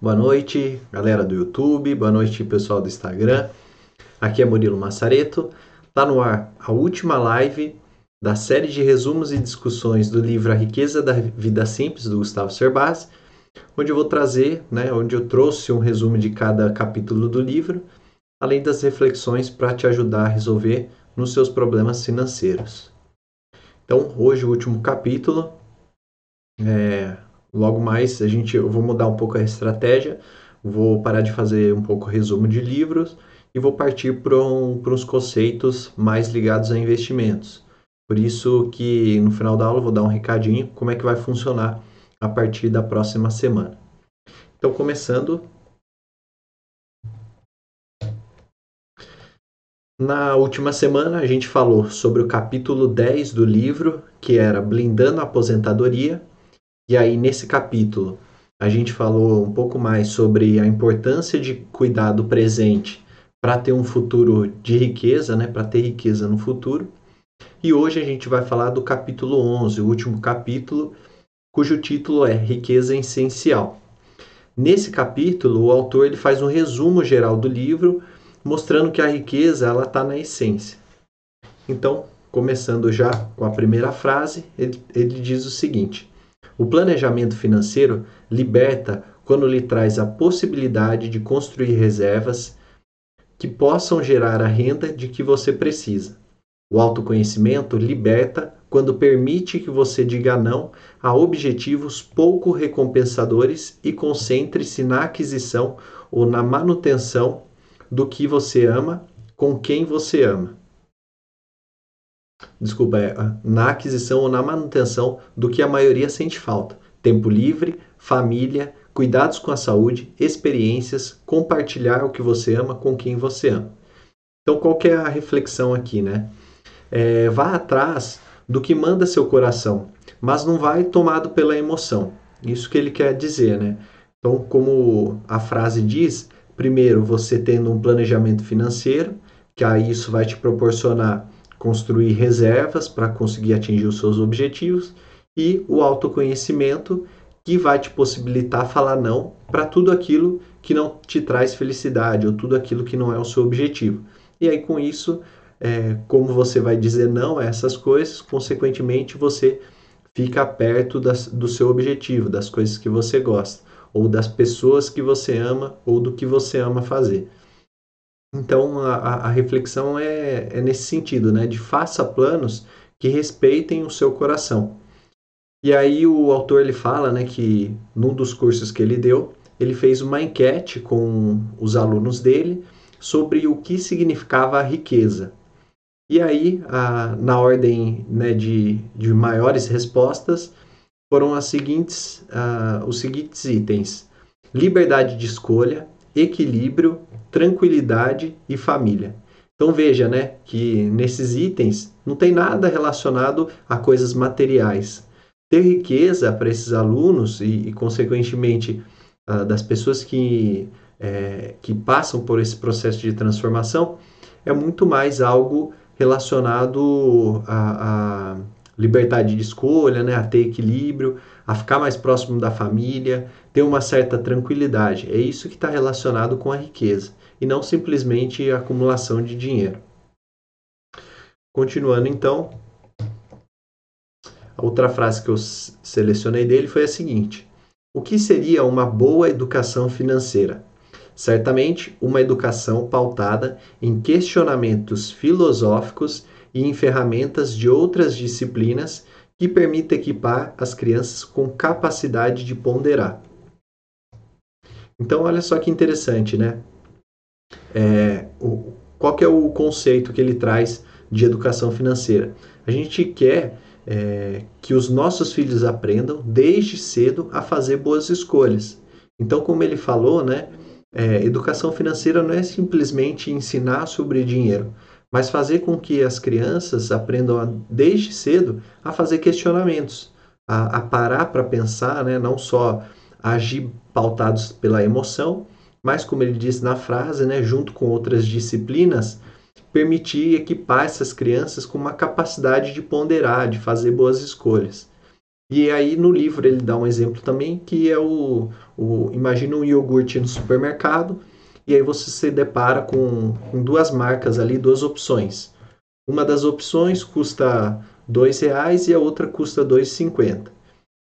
Boa noite, galera do YouTube, boa noite, pessoal do Instagram. Aqui é Murilo Massareto. Tá no ar a última live da série de resumos e discussões do livro A Riqueza da Vida Simples, do Gustavo Cerbasi, onde eu vou trazer, né, onde eu trouxe um resumo de cada capítulo do livro, além das reflexões para te ajudar a resolver nos seus problemas financeiros. Então, hoje o último capítulo, é, logo mais a gente, eu vou mudar um pouco a estratégia, vou parar de fazer um pouco resumo de livros e vou partir para um, os conceitos mais ligados a investimentos. Por isso que no final da aula eu vou dar um recadinho como é que vai funcionar a partir da próxima semana. Então, começando. Na última semana a gente falou sobre o capítulo 10 do livro, que era Blindando a Aposentadoria. E aí, nesse capítulo, a gente falou um pouco mais sobre a importância de cuidar do presente para ter um futuro de riqueza, né? para ter riqueza no futuro. E hoje a gente vai falar do capítulo 11, o último capítulo, cujo título é Riqueza Essencial. Nesse capítulo, o autor ele faz um resumo geral do livro, mostrando que a riqueza ela está na essência. Então, começando já com a primeira frase, ele, ele diz o seguinte: O planejamento financeiro liberta quando lhe traz a possibilidade de construir reservas que possam gerar a renda de que você precisa. O autoconhecimento liberta quando permite que você diga não a objetivos pouco recompensadores e concentre-se na aquisição ou na manutenção do que você ama com quem você ama. Desculpa, é na aquisição ou na manutenção do que a maioria sente falta: tempo livre, família, cuidados com a saúde, experiências, compartilhar o que você ama com quem você ama. Então, qual é a reflexão aqui, né? é, vá atrás do que manda seu coração, mas não vai tomado pela emoção. Isso que ele quer dizer, né? Então, como a frase diz, primeiro você tendo um planejamento financeiro, que aí isso vai te proporcionar construir reservas para conseguir atingir os seus objetivos, e o autoconhecimento, que vai te possibilitar falar não para tudo aquilo que não te traz felicidade ou tudo aquilo que não é o seu objetivo. E aí com isso é, como você vai dizer não a essas coisas, consequentemente você fica perto das, do seu objetivo, das coisas que você gosta, ou das pessoas que você ama, ou do que você ama fazer. Então a, a reflexão é, é nesse sentido, né? De faça planos que respeitem o seu coração. E aí o autor ele fala, né, que num dos cursos que ele deu, ele fez uma enquete com os alunos dele sobre o que significava a riqueza. E aí, a, na ordem né, de, de maiores respostas, foram as seguintes, uh, os seguintes itens: liberdade de escolha, equilíbrio, tranquilidade e família. Então veja, né, que nesses itens não tem nada relacionado a coisas materiais. Ter riqueza para esses alunos e, e consequentemente, uh, das pessoas que, é, que passam por esse processo de transformação é muito mais algo relacionado à, liberdade de escolha, né, a ter equilíbrio, a ficar mais próximo da família, ter uma certa tranquilidade. É isso que está relacionado com a riqueza e não simplesmente a acumulação de dinheiro. Continuando então, a outra frase que eu selecionei dele foi a seguinte: O que seria uma boa educação financeira? Certamente, uma educação pautada em questionamentos filosóficos e em ferramentas de outras disciplinas que permita equipar as crianças com capacidade de ponderar. Então, olha só que interessante, né? É, o, qual que é o conceito que ele traz de educação financeira? A gente quer é, que os nossos filhos aprendam desde cedo a fazer boas escolhas. Então, como ele falou, né? É, educação financeira não é simplesmente ensinar sobre dinheiro, mas fazer com que as crianças aprendam a, desde cedo a fazer questionamentos, a, a parar para pensar, né? não só agir pautados pela emoção, mas como ele diz na frase, né? junto com outras disciplinas, permitir equipar essas crianças com uma capacidade de ponderar, de fazer boas escolhas. E aí no livro ele dá um exemplo também que é o, o imagina um iogurte no supermercado e aí você se depara com, com duas marcas ali, duas opções. Uma das opções custa R$ reais e a outra custa R$ 2,50.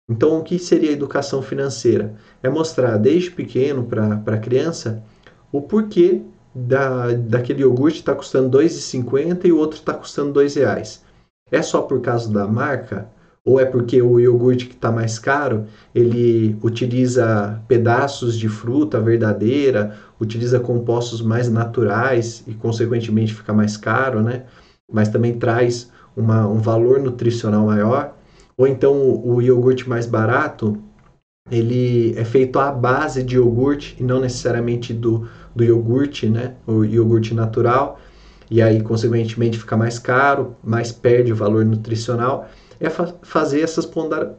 Então, o que seria educação financeira? É mostrar desde pequeno para a criança o porquê da, daquele iogurte está custando R$ 2,50 e o outro está custando R$ reais. É só por causa da marca? Ou é porque o iogurte que está mais caro, ele utiliza pedaços de fruta verdadeira, utiliza compostos mais naturais e, consequentemente, fica mais caro, né? Mas também traz uma, um valor nutricional maior. Ou então o, iogurte mais barato, ele é feito à base de iogurte e não necessariamente do, do iogurte, né? O iogurte natural. E aí, consequentemente, fica mais caro, mais perde o valor nutricional. É fa fazer essas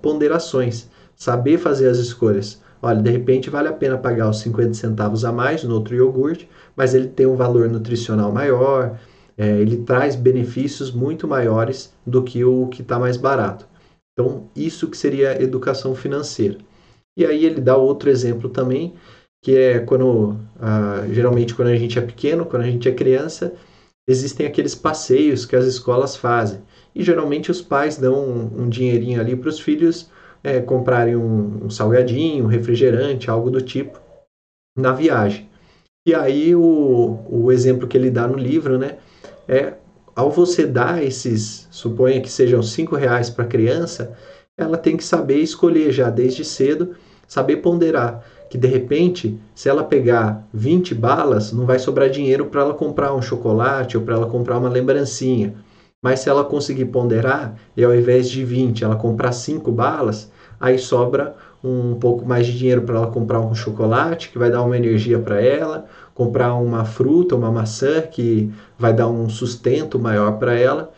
ponderações, saber fazer as escolhas. Olha, de repente vale a pena pagar os 50 centavos a mais no outro iogurte, mas ele tem um valor nutricional maior, é, ele traz benefícios muito maiores do que o que está mais barato. Então, isso que seria educação financeira. E aí ele dá outro exemplo também, que é quando, ah, geralmente quando a gente é pequeno, quando a gente é criança, existem aqueles passeios que as escolas fazem. E geralmente os pais dão um, um dinheirinho ali para os filhos é, comprarem um, um salgadinho, um refrigerante, algo do tipo, na viagem. E aí o, o exemplo que ele dá no livro, né, é ao você dar esses, suponha que sejam cinco reais para a criança, ela tem que saber escolher já desde cedo, saber ponderar que de repente, se ela pegar 20 balas, não vai sobrar dinheiro para ela comprar um chocolate ou para ela comprar uma lembrancinha. Mas se ela conseguir ponderar e ao invés de 20 ela comprar 5 balas, aí sobra um pouco mais de dinheiro para ela comprar um chocolate que vai dar uma energia para ela, comprar uma fruta, uma maçã que vai dar um sustento maior para ela.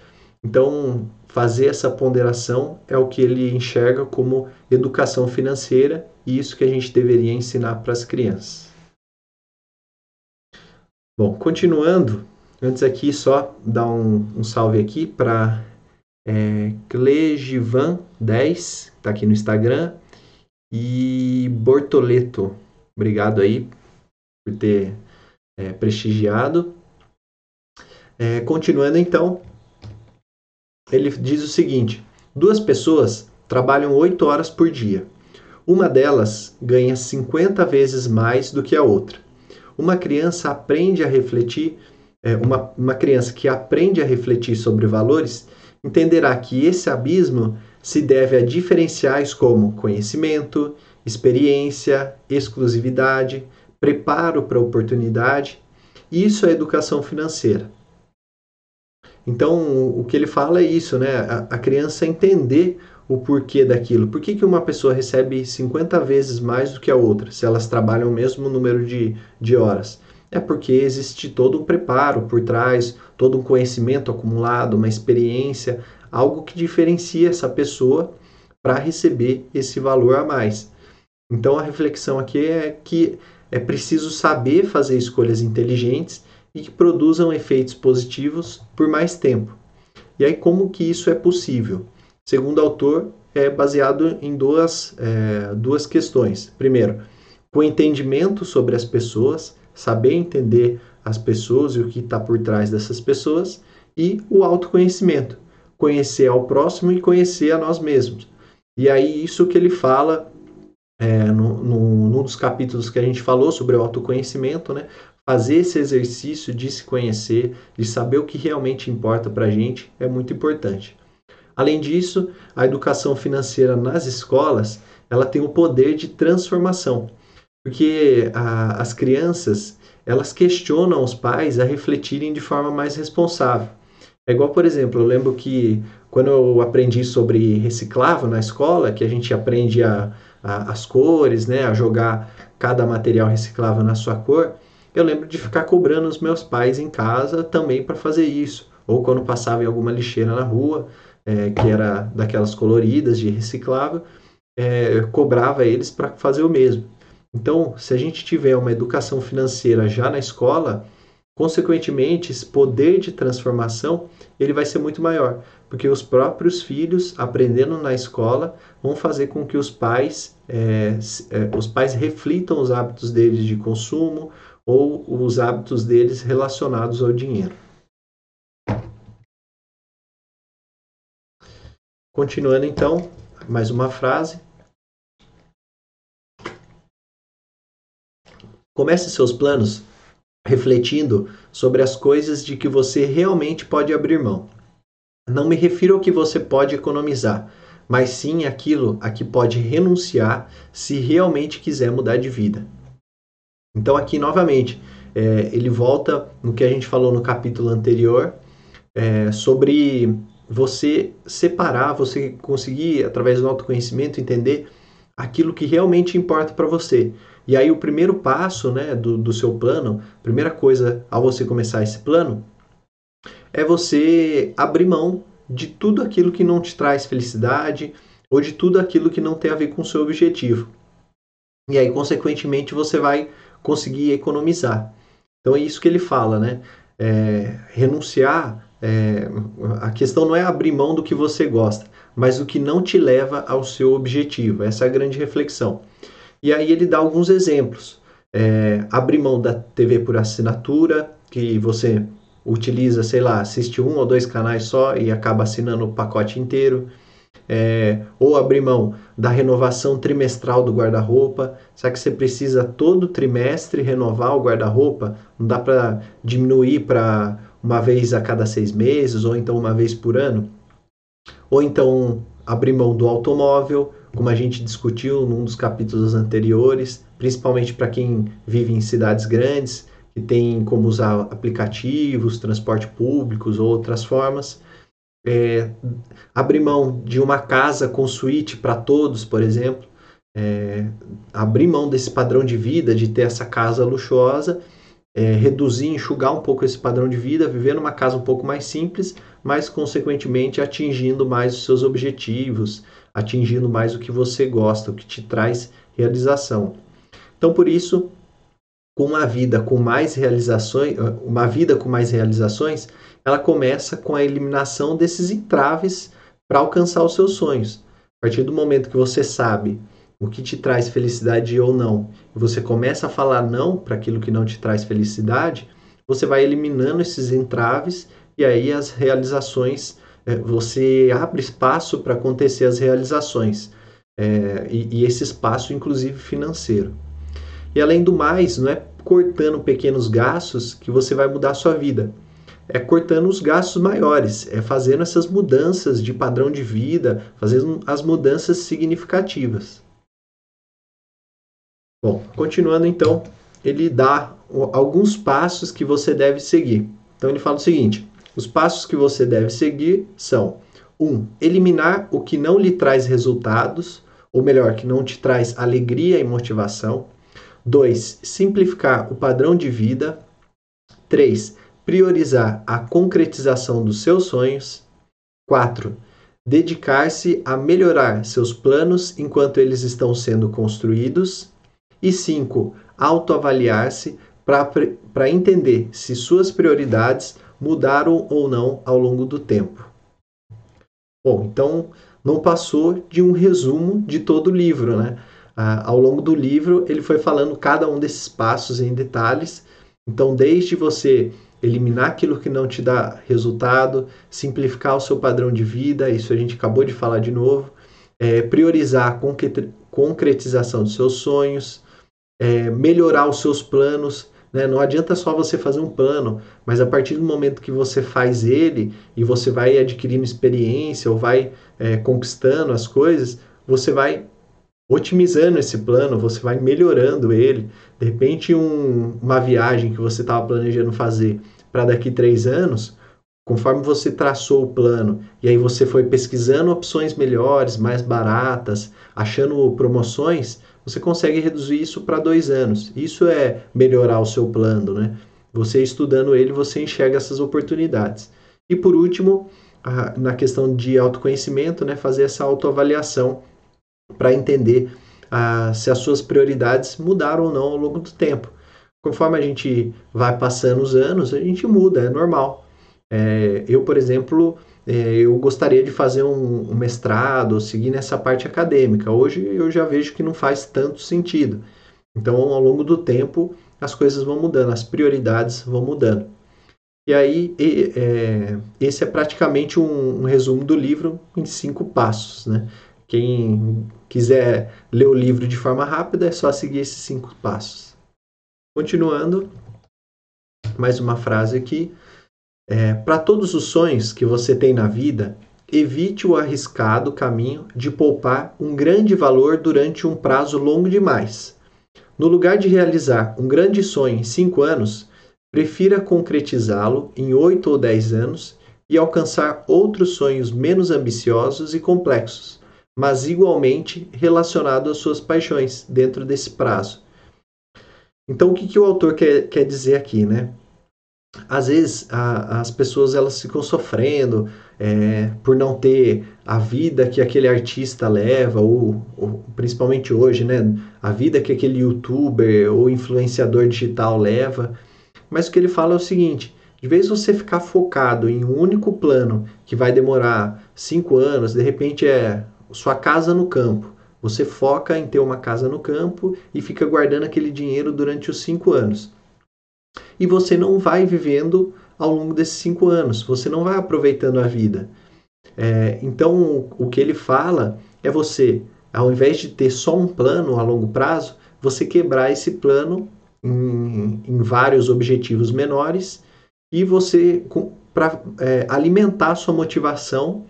Então, fazer essa ponderação é o que ele enxerga como educação financeira e isso que a gente deveria ensinar para as crianças. Bom, continuando, antes aqui só dar um, um salve aqui para é, Clegivan10, está aqui no Instagram, e Bortoleto. Obrigado aí por ter é, prestigiado. É, continuando então, ele diz o seguinte: duas pessoas trabalham oito horas por dia. Uma delas ganha 50 vezes mais do que a outra. Uma criança aprende a refletir, é, uma, uma criança que aprende a refletir sobre valores entenderá que esse abismo se deve a diferenciais como conhecimento, experiência, exclusividade, preparo para a oportunidade. Isso é educação financeira. Então, o que ele fala é isso, né? A, a criança entender o porquê daquilo. Por que, que uma pessoa recebe 50 vezes mais do que a outra, se elas trabalham o mesmo número de, de horas? É porque existe todo um preparo por trás, todo um conhecimento acumulado, uma experiência, algo que diferencia essa pessoa para receber esse valor a mais. Então a reflexão aqui é que é preciso saber fazer escolhas inteligentes e que produzam efeitos positivos por mais tempo. E aí, como que isso é possível? Segundo o autor, é baseado em duas, é, duas questões. Primeiro, o entendimento sobre as pessoas, saber entender as pessoas e o que está por trás dessas pessoas, e o autoconhecimento, conhecer ao próximo e conhecer a nós mesmos. E aí, isso que ele fala é, no, num dos capítulos que a gente falou sobre o autoconhecimento, né? fazer esse exercício de se conhecer, de saber o que realmente importa para a gente, é muito importante. Além disso, a educação financeira nas escolas ela tem o poder de transformação, porque a, as crianças elas questionam os pais a refletirem de forma mais responsável. É igual, por exemplo, eu lembro que quando eu aprendi sobre reciclável na escola, que a gente aprende a, a, as cores, né, a jogar cada material reciclável na sua cor, eu lembro de ficar cobrando os meus pais em casa também para fazer isso. Ou quando passava em alguma lixeira na rua, é, que era daquelas coloridas de reciclável, é, cobrava eles para fazer o mesmo. Então, se a gente tiver uma educação financeira já na escola, Consequentemente, esse poder de transformação ele vai ser muito maior, porque os próprios filhos, aprendendo na escola, vão fazer com que os pais, é, é, os pais reflitam os hábitos deles de consumo ou os hábitos deles relacionados ao dinheiro. Continuando então, mais uma frase. Comece seus planos refletindo sobre as coisas de que você realmente pode abrir mão. Não me refiro ao que você pode economizar, mas sim aquilo a que pode renunciar se realmente quiser mudar de vida. Então, aqui novamente, é, ele volta no que a gente falou no capítulo anterior é, sobre você separar, você conseguir, através do autoconhecimento, entender aquilo que realmente importa para você. E aí o primeiro passo né, do, do seu plano, primeira coisa ao você começar esse plano, é você abrir mão de tudo aquilo que não te traz felicidade ou de tudo aquilo que não tem a ver com o seu objetivo. E aí, consequentemente, você vai conseguir economizar. Então é isso que ele fala, né? É, renunciar é, a questão não é abrir mão do que você gosta, mas do que não te leva ao seu objetivo. Essa é a grande reflexão. E aí ele dá alguns exemplos. É, abrir mão da TV por assinatura, que você utiliza, sei lá, assiste um ou dois canais só e acaba assinando o pacote inteiro. É, ou abrir mão da renovação trimestral do guarda-roupa. Será que você precisa todo trimestre renovar o guarda-roupa? Não dá para diminuir para uma vez a cada seis meses, ou então uma vez por ano. Ou então abrir mão do automóvel, como a gente discutiu num dos capítulos anteriores, principalmente para quem vive em cidades grandes, que tem como usar aplicativos, transporte públicos ou outras formas. É, abrir mão de uma casa com suíte para todos, por exemplo. É, abrir mão desse padrão de vida, de ter essa casa luxuosa é, reduzir, enxugar um pouco esse padrão de vida, viver numa casa um pouco mais simples, mas consequentemente atingindo mais os seus objetivos, atingindo mais o que você gosta, o que te traz realização. Então, por isso, com uma vida com mais realizações, uma vida com mais realizações, ela começa com a eliminação desses entraves para alcançar os seus sonhos. A partir do momento que você sabe o que te traz felicidade ou não, e você começa a falar não para aquilo que não te traz felicidade, você vai eliminando esses entraves e aí as realizações, é, você abre espaço para acontecer as realizações. É, e, e esse espaço, inclusive financeiro. E além do mais, não é cortando pequenos gastos que você vai mudar a sua vida. É cortando os gastos maiores, é fazendo essas mudanças de padrão de vida, fazendo as mudanças significativas. Bom, continuando então, ele dá alguns passos que você deve seguir. Então ele fala o seguinte: os passos que você deve seguir são 1. Um, eliminar o que não lhe traz resultados, ou melhor, que não te traz alegria e motivação. 2. Simplificar o padrão de vida. 3. Priorizar a concretização dos seus sonhos. 4. Dedicar-se a melhorar seus planos enquanto eles estão sendo construídos. E cinco, autoavaliar-se para entender se suas prioridades mudaram ou não ao longo do tempo. Bom, então não passou de um resumo de todo o livro, né? Ah, ao longo do livro ele foi falando cada um desses passos em detalhes. Então, desde você eliminar aquilo que não te dá resultado, simplificar o seu padrão de vida, isso a gente acabou de falar de novo, é, priorizar a concretização dos seus sonhos, é, melhorar os seus planos. Né? Não adianta só você fazer um plano, mas a partir do momento que você faz ele e você vai adquirindo experiência ou vai é, conquistando as coisas, você vai otimizando esse plano, você vai melhorando ele. De repente, um, uma viagem que você estava planejando fazer para daqui três anos, conforme você traçou o plano e aí você foi pesquisando opções melhores, mais baratas, achando promoções, você consegue reduzir isso para dois anos. Isso é melhorar o seu plano, né? Você estudando ele, você enxerga essas oportunidades. E por último, na questão de autoconhecimento, né, fazer essa autoavaliação para entender se as suas prioridades mudaram ou não ao longo do tempo. Conforme a gente vai passando os anos, a gente muda, é normal. É, eu, por exemplo, é, eu gostaria de fazer um, um mestrado, seguir nessa parte acadêmica. Hoje eu já vejo que não faz tanto sentido. Então, ao longo do tempo, as coisas vão mudando, as prioridades vão mudando. E aí, e, é, esse é praticamente um, um, resumo do livro em cinco passos. Né? Quem quiser ler o livro de forma rápida, é só seguir esses cinco passos. Continuando, mais uma frase aqui. É, Para todos os sonhos que você tem na vida, evite o arriscado caminho de poupar um grande valor durante um prazo longo demais. No lugar de realizar um grande sonho em cinco anos, prefira concretizá-lo em oito ou dez anos e alcançar outros sonhos menos ambiciosos e complexos, mas igualmente relacionados às suas paixões dentro desse prazo. Então, o que, que o autor quer, quer dizer aqui, né? às vezes a, as pessoas elas ficam sofrendo é, por não ter a vida que aquele artista leva ou, ou, principalmente hoje né a vida que aquele youtuber ou influenciador digital leva mas o que ele fala é o seguinte de vez você ficar focado em um único plano que vai demorar cinco anos de repente é sua casa no campo. Você foca em ter uma casa no campo e fica guardando aquele dinheiro durante os cinco anos. E você não vai vivendo ao longo desses cinco anos, você não vai aproveitando a vida. É, então, o que ele fala é você, ao invés de ter só um plano a longo prazo, você quebrar esse plano em, em vários objetivos menores e você, para é, alimentar sua motivação,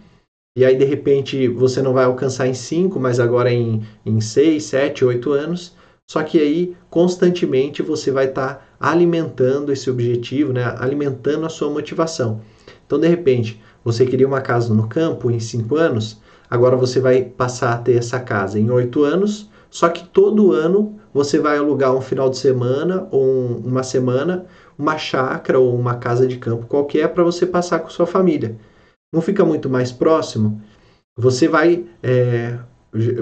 e aí de repente você não vai alcançar em cinco, mas agora em, em seis, sete, oito anos, só que aí constantemente você vai estar tá alimentando esse objetivo, né? alimentando a sua motivação. Então, de repente, você queria uma casa no campo em 5 anos, agora você vai passar a ter essa casa em 8 anos, só que todo ano você vai alugar um final de semana ou um, uma semana, uma chácara ou uma casa de campo qualquer para você passar com sua família. Não fica muito mais próximo? Você vai é,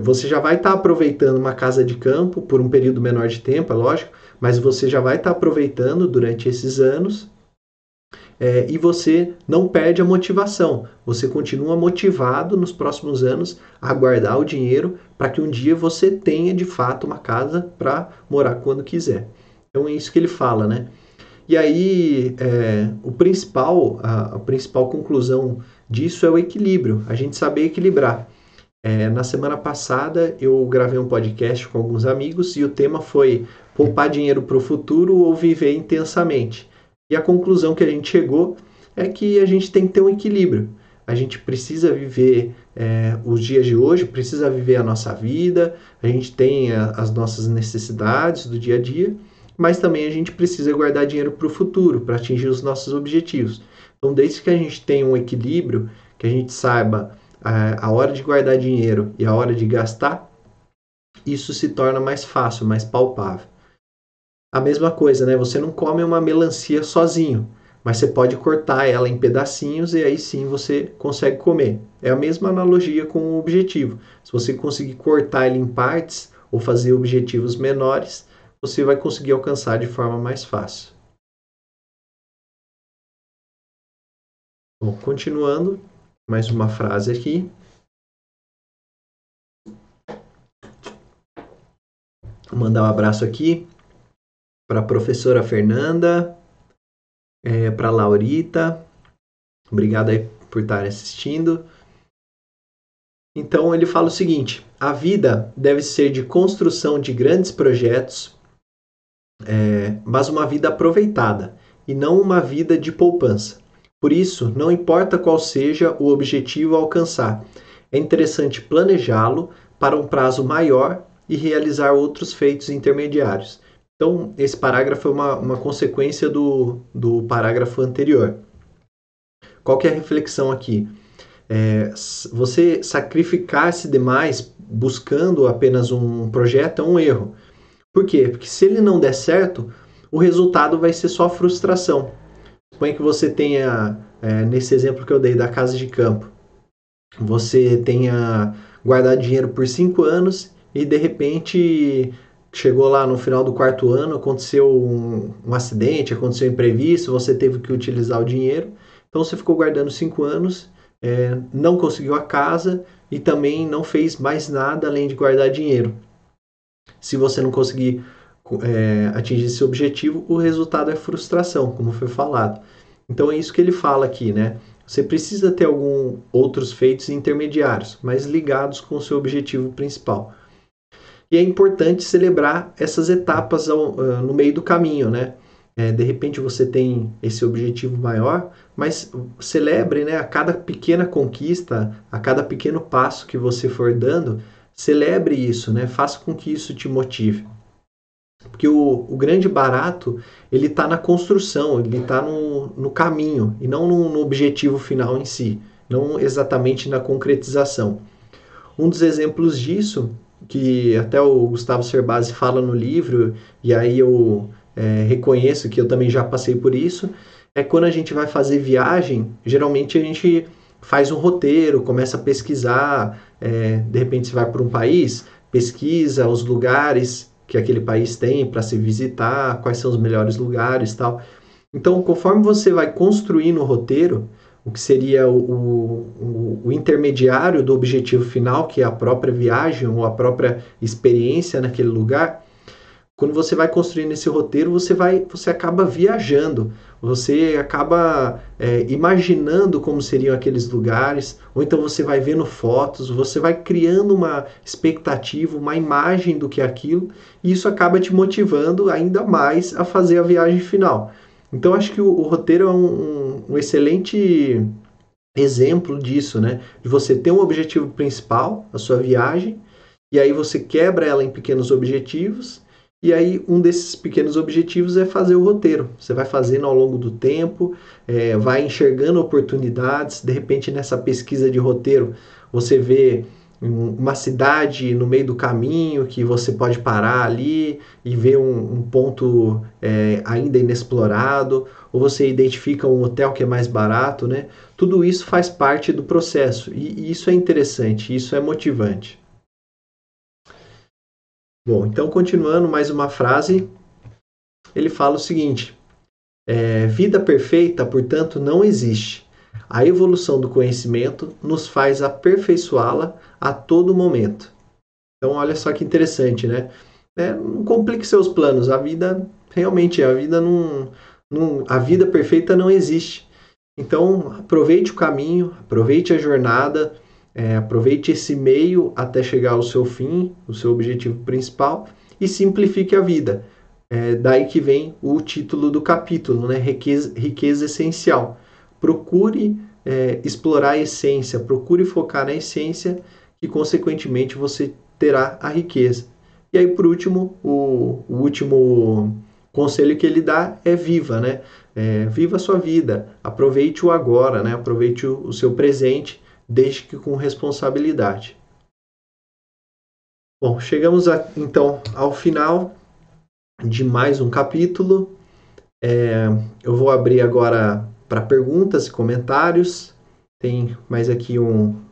você já vai estar tá aproveitando uma casa de campo por um período menor de tempo, é lógico, mas você já vai estar tá aproveitando durante esses anos é, e você não perde a motivação. Você continua motivado nos próximos anos a guardar o dinheiro para que um dia você tenha de fato uma casa para morar quando quiser. Então é isso que ele fala, né? E aí é, o principal, a, a principal conclusão disso é o equilíbrio, a gente saber equilibrar. É, na semana passada eu gravei um podcast com alguns amigos e o tema foi poupar dinheiro para o futuro ou viver intensamente. E a conclusão que a gente chegou é que a gente tem que ter um equilíbrio. A gente precisa viver é, os dias de hoje, precisa viver a nossa vida, a gente tem a, as nossas necessidades do dia a dia, mas também a gente precisa guardar dinheiro para o futuro, para atingir os nossos objetivos. Então, desde que a gente tenha um equilíbrio, que a gente saiba a, hora de guardar dinheiro e a hora de gastar, isso se torna mais fácil, mais palpável. A mesma coisa, né? Você não come uma melancia sozinho, mas você pode cortar ela em pedacinhos e aí sim você consegue comer. É a mesma analogia com o objetivo. Se você conseguir cortar ele em partes ou fazer objetivos menores, você vai conseguir alcançar de forma mais fácil. Bom, continuando, mais uma frase aqui. Vou mandar um abraço aqui para a professora Fernanda, é, para a Laurita. Obrigado aí por estar assistindo. Então ele fala o seguinte: a vida deve ser de construção de grandes projetos, é, mas uma vida aproveitada e não uma vida de poupança. Por isso, não importa qual seja o objetivo a alcançar, é interessante planejá-lo para um prazo maior e realizar outros feitos intermediários. Então, esse parágrafo é uma, uma consequência do, do parágrafo anterior. Qual que é a reflexão aqui? É, você sacrificar-se demais buscando apenas um projeto é um erro. Por quê? Porque se ele não der certo, o resultado vai ser só frustração. Suponha que você tenha, é, nesse exemplo que eu dei da casa de campo, você tenha guardado dinheiro por cinco anos e de repente chegou lá no final do quarto ano, aconteceu um, um acidente, aconteceu um imprevisto, você teve que utilizar o dinheiro, então você ficou guardando cinco anos, é, não conseguiu a casa e também não fez mais nada além de guardar dinheiro. Se você não conseguir é, atingir esse objetivo, o resultado é frustração, como foi falado. Então é isso que ele fala aqui, né? Você precisa ter alguns outros feitos intermediários, mas ligados com o seu objetivo principal. E é importante celebrar essas etapas ao, uh, no meio do caminho, né? É, de repente você tem esse objetivo maior, mas celebre né, a cada pequena conquista, a cada pequeno passo que você for dando, celebre isso, né? Faça com que isso te motive. Porque o, o grande barato, ele está na construção, ele está no, no caminho e não no, no objetivo final em si, não exatamente na concretização. Um dos exemplos disso, que até o Gustavo Cerbasi fala no livro, e aí eu é, reconheço que eu também já passei por isso, é quando a gente vai fazer viagem, geralmente a gente faz um roteiro, começa a pesquisar, é, de repente você vai para um país, pesquisa os lugares que aquele país tem para se visitar, quais são os melhores lugares tal. Então, conforme você vai construindo o roteiro, o que seria o, o, o, intermediário do objetivo final, que é a própria viagem ou a própria experiência naquele lugar, quando você vai construindo esse roteiro, você vai, você acaba viajando, você acaba é, imaginando como seriam aqueles lugares, ou então você vai vendo fotos, você vai criando uma expectativa, uma imagem do que é aquilo, e isso acaba te motivando ainda mais a fazer a viagem final. Então acho que o, o roteiro é um, um, um excelente exemplo disso, né? De você ter um objetivo principal, a sua viagem, e aí você quebra ela em pequenos objetivos e aí, um desses pequenos objetivos é fazer o roteiro. Você vai fazendo ao longo do tempo, é, vai enxergando oportunidades. De repente, nessa pesquisa de roteiro, você vê uma cidade no meio do caminho que você pode parar ali e ver um, um ponto é, ainda inexplorado, ou você identifica um hotel que é mais barato, né? Tudo isso faz parte do processo e, e isso é interessante, isso é motivante. Bom, então continuando mais uma frase, ele fala o seguinte: é, vida perfeita, portanto, não existe. A evolução do conhecimento nos faz aperfeiçoá-la a todo momento. Então, olha só que interessante, né? É, não complique seus planos. A vida realmente, a vida não, não, a vida perfeita não existe. Então, aproveite o caminho, aproveite a jornada é, aproveite esse meio até chegar ao seu fim, o seu objetivo principal, e simplifique a vida. É, daí que vem o título do capítulo, né? riqueza, riqueza essencial. Procure é, explorar a essência, procure focar na essência, que consequentemente você terá a riqueza. E aí, por último, o, o último conselho que ele dá é viva, né? É, viva a sua vida, aproveite o agora, né? Aproveite o, o seu presente desde que com responsabilidade. Bom, chegamos a, então ao final de mais um capítulo. É, eu vou abrir agora para perguntas e comentários. Tem mais aqui um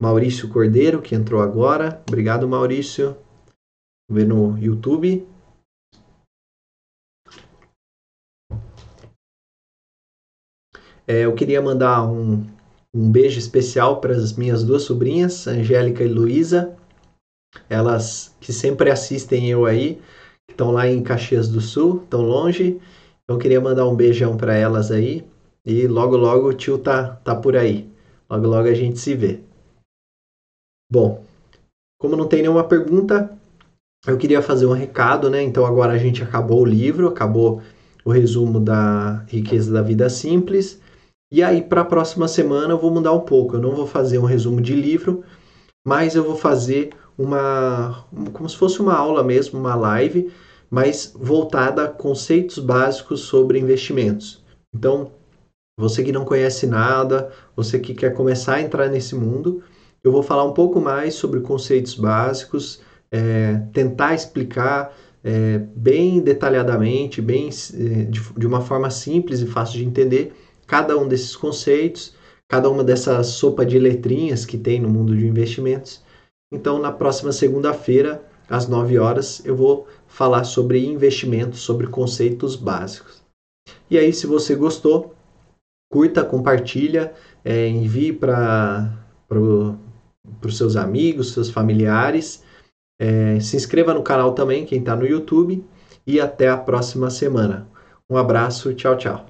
Maurício Cordeiro que entrou agora. Obrigado, Maurício. Vou ver no YouTube. É, eu queria mandar um um beijo especial para as minhas duas sobrinhas, Angélica e Luísa, elas que sempre assistem eu aí, que estão lá em Caxias do Sul, tão longe. Então queria mandar um beijão para elas aí. E logo logo o tio tá, tá por aí. Logo logo a gente se vê. Bom, como não tem nenhuma pergunta, eu queria fazer um recado, né? Então agora a gente acabou o livro, acabou o resumo da riqueza da vida simples. E aí, para a próxima semana, eu vou mudar um pouco. Eu não vou fazer um resumo de livro, mas eu vou fazer uma. como se fosse uma aula mesmo, uma live, mas voltada a conceitos básicos sobre investimentos. Então, você que não conhece nada, você que quer começar a entrar nesse mundo, eu vou falar um pouco mais sobre conceitos básicos, é, tentar explicar é, bem detalhadamente, bem é, de, de uma forma simples e fácil de entender cada um desses conceitos, cada uma dessas sopa de letrinhas que tem no mundo de investimentos. Então, na próxima segunda-feira, às 9 horas, eu vou falar sobre investimentos, sobre conceitos básicos. E aí, se você gostou, curta, compartilha, é, envie para os seus amigos, seus familiares. É, se inscreva no canal também, quem está no YouTube. E até a próxima semana. Um abraço, tchau, tchau.